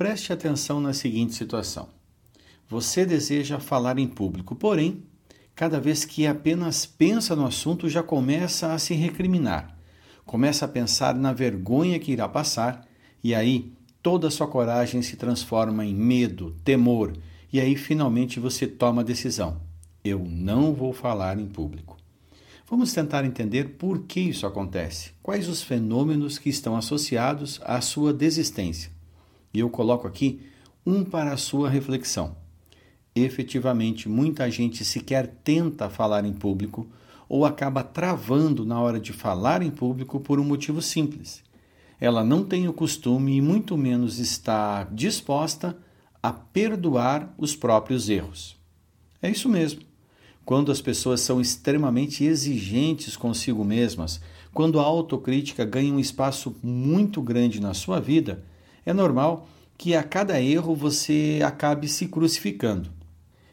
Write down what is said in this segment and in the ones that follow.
Preste atenção na seguinte situação. Você deseja falar em público, porém, cada vez que apenas pensa no assunto, já começa a se recriminar. Começa a pensar na vergonha que irá passar, e aí toda a sua coragem se transforma em medo, temor, e aí finalmente você toma a decisão: eu não vou falar em público. Vamos tentar entender por que isso acontece, quais os fenômenos que estão associados à sua desistência. E eu coloco aqui um para a sua reflexão. Efetivamente, muita gente sequer tenta falar em público ou acaba travando na hora de falar em público por um motivo simples. Ela não tem o costume e muito menos está disposta a perdoar os próprios erros. É isso mesmo. Quando as pessoas são extremamente exigentes consigo mesmas, quando a autocrítica ganha um espaço muito grande na sua vida, é normal que a cada erro você acabe se crucificando.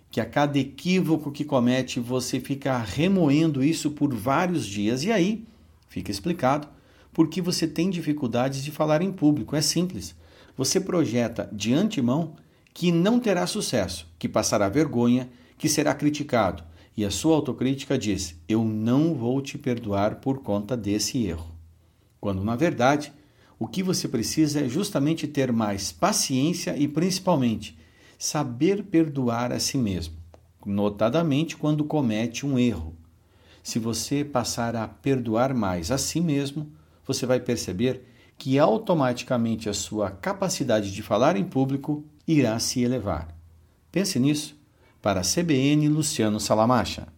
Que a cada equívoco que comete você fica remoendo isso por vários dias e aí fica explicado por que você tem dificuldades de falar em público. É simples. Você projeta de antemão que não terá sucesso, que passará vergonha, que será criticado e a sua autocrítica diz: Eu não vou te perdoar por conta desse erro. Quando, na verdade, o que você precisa é justamente ter mais paciência e, principalmente, saber perdoar a si mesmo, notadamente quando comete um erro. Se você passar a perdoar mais a si mesmo, você vai perceber que automaticamente a sua capacidade de falar em público irá se elevar. Pense nisso para a CBN Luciano Salamacha.